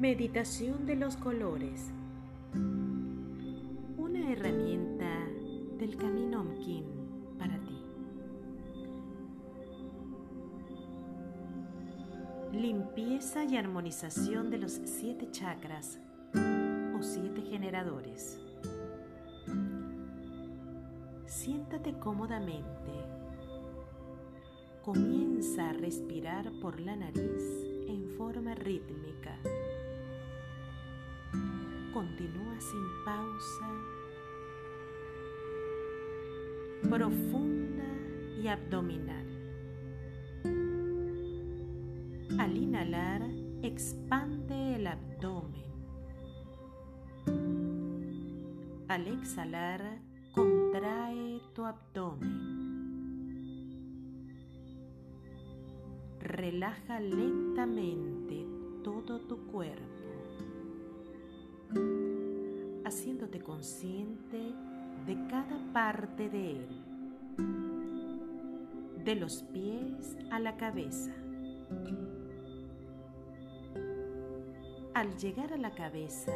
Meditación de los colores. Una herramienta del camino Omkin para ti. Limpieza y armonización de los siete chakras o siete generadores. Siéntate cómodamente. Comienza a respirar por la nariz en forma rítmica Continúa sin pausa, profunda y abdominal. Al inhalar, expande el abdomen. Al exhalar, contrae tu abdomen. Relaja lentamente todo tu cuerpo haciéndote consciente de cada parte de él, de los pies a la cabeza. Al llegar a la cabeza,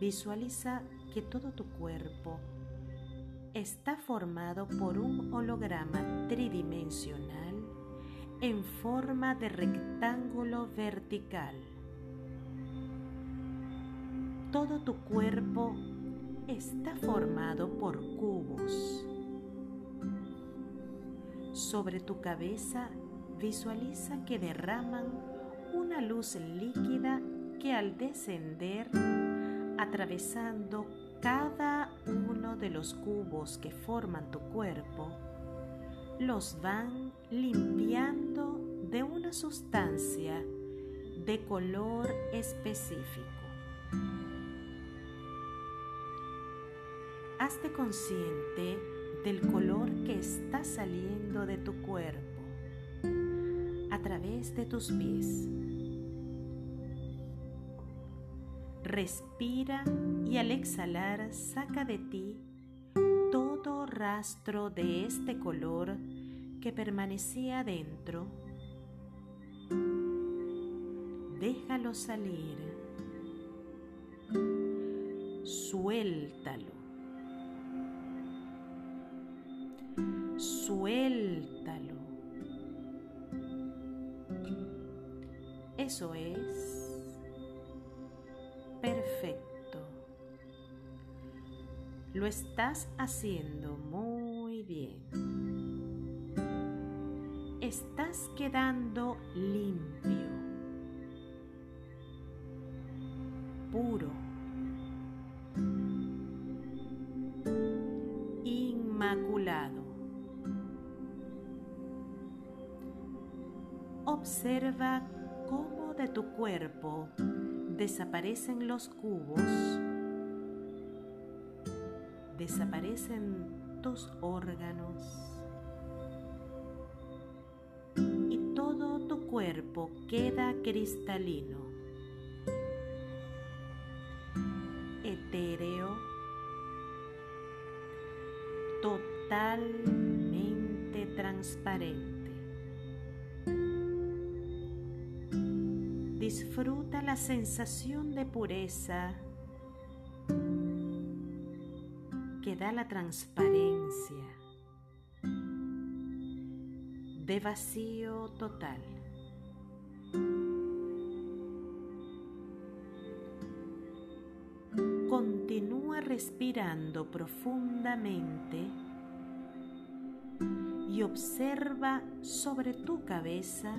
visualiza que todo tu cuerpo está formado por un holograma tridimensional en forma de rectángulo vertical todo tu cuerpo está formado por cubos. Sobre tu cabeza visualiza que derraman una luz líquida que al descender, atravesando cada uno de los cubos que forman tu cuerpo, los van limpiando de una sustancia de color específico. Hazte consciente del color que está saliendo de tu cuerpo a través de tus pies. Respira y al exhalar saca de ti todo rastro de este color que permanecía adentro. Déjalo salir. Suéltalo. Suéltalo. Eso es perfecto. Lo estás haciendo muy bien. Estás quedando limpio, puro, Observa cómo de tu cuerpo desaparecen los cubos, desaparecen tus órganos y todo tu cuerpo queda cristalino, etéreo, totalmente transparente. Disfruta la sensación de pureza que da la transparencia de vacío total. Continúa respirando profundamente y observa sobre tu cabeza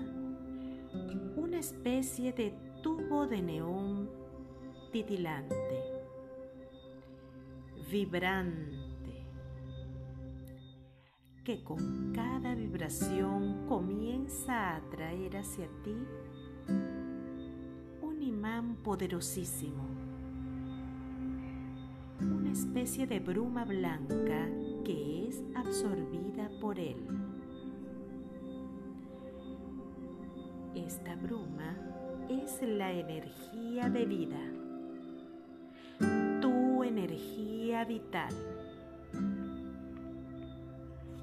una especie de tubo de neón titilante, vibrante, que con cada vibración comienza a atraer hacia ti un imán poderosísimo, una especie de bruma blanca que es absorbida por él. Esta bruma es la energía de vida, tu energía vital,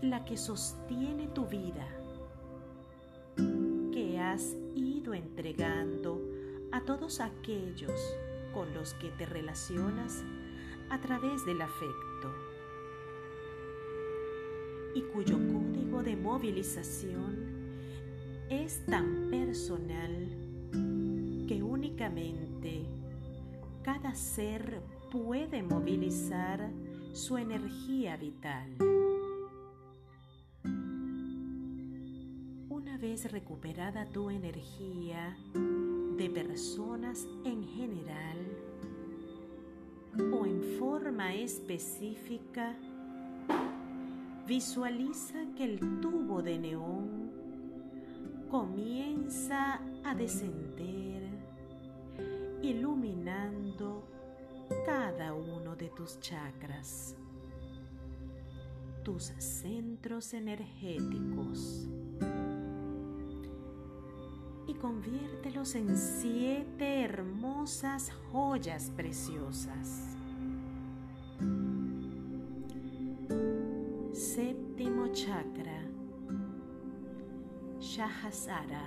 la que sostiene tu vida, que has ido entregando a todos aquellos con los que te relacionas a través del afecto. Y cuyo código de movilización es tan personal que únicamente cada ser puede movilizar su energía vital. Una vez recuperada tu energía de personas en general o en forma específica, visualiza que el tubo de neón comienza a descender, iluminando cada uno de tus chakras, tus centros energéticos y conviértelos en siete hermosas joyas preciosas. Shahasara,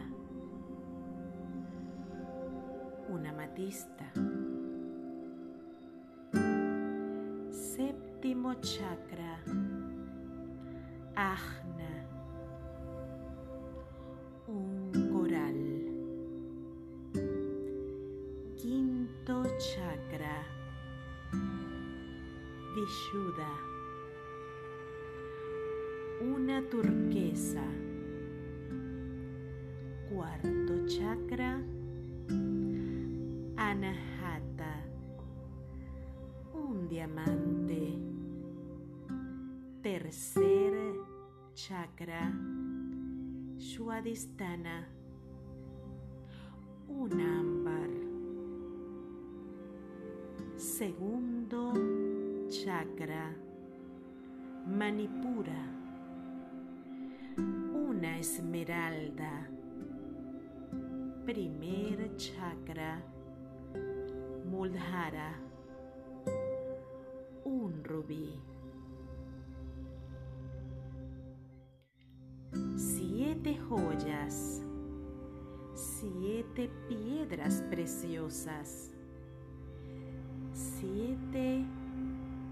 una matista. Séptimo chakra, Ajna, un coral. Quinto chakra, Vishuddha, una turquesa. Cuarto chakra, Anahata, un diamante. Tercer chakra, Swadhisthana, un ámbar. Segundo chakra, Manipura, una esmeralda. Primer chakra, Muldhara, un rubí. Siete joyas, siete piedras preciosas, siete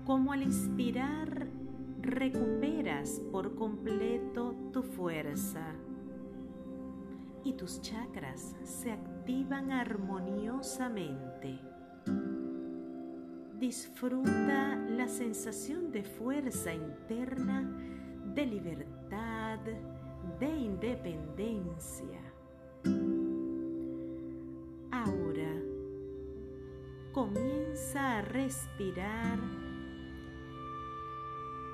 como al inspirar recuperas por completo tu fuerza y tus chakras se activan armoniosamente. Disfruta la sensación de fuerza interna, de libertad, de independencia. Ahora comienza a respirar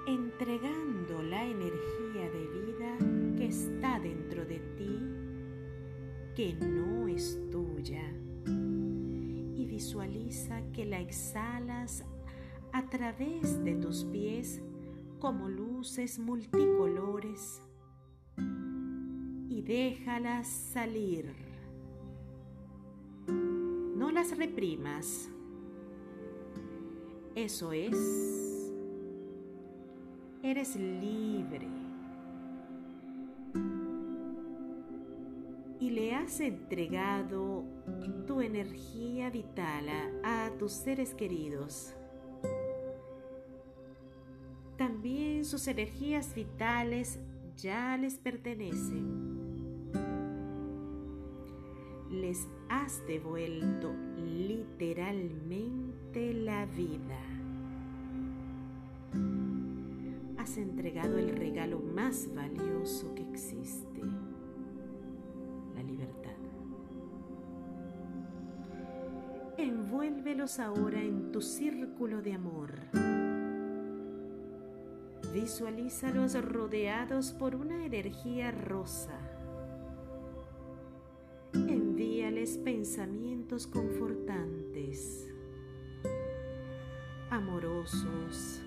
entregando la energía de vida que está dentro de ti, que no es tuya, y visualiza que la exhalas a través de tus pies como luces multicolores y déjalas salir. No las reprimas. Eso es eres libre. Y le has entregado tu energía vital a, tus seres queridos. También sus energías vitales ya les pertenecen. Les has devuelto literalmente la vida has entregado el regalo más valioso que existe, Ahora en tu círculo de amor. Visualízalos rodeados por una energía rosa. Envíales pensamientos confortantes, amorosos,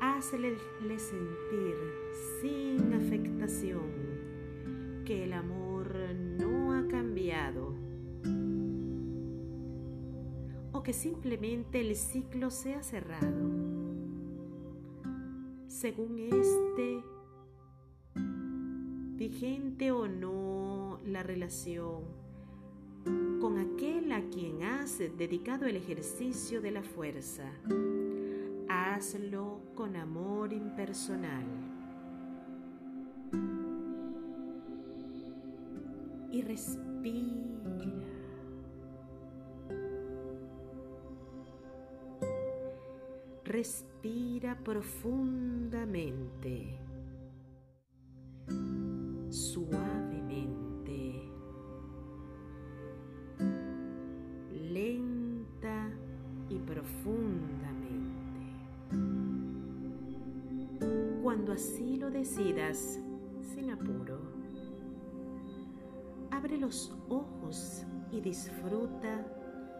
Hazle sentir sin afectación que el amor no ha cambiado que simplemente el ciclo se ha cerrado. Según este, vigente o no la relación, con aquel a quien has dedicado el ejercicio de la fuerza. Hazlo con amor impersonal. Y respira. Respira profundamente, suavemente, lenta y profundamente. Cuando así lo decidas, sin apuro, abre los ojos y disfruta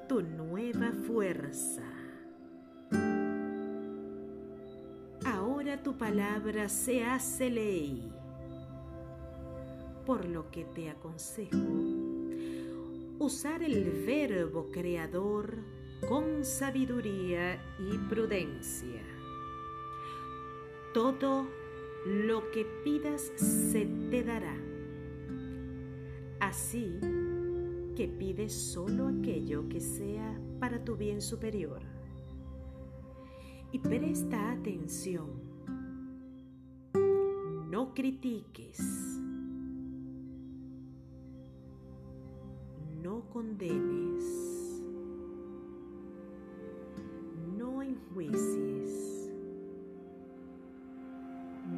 tu nueva fuerza. Tu palabra se hace ley, por lo que te aconsejo usar el verbo creador con sabiduría y prudencia. Todo lo que pidas se te dará. Así que pides solo aquello que sea para tu bien superior. Y presta atención no critiques, no condenes, no enjuicies,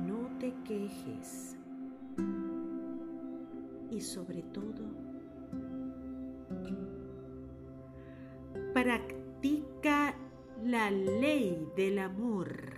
no te quejes. Y sobre todo, practica la ley del amor.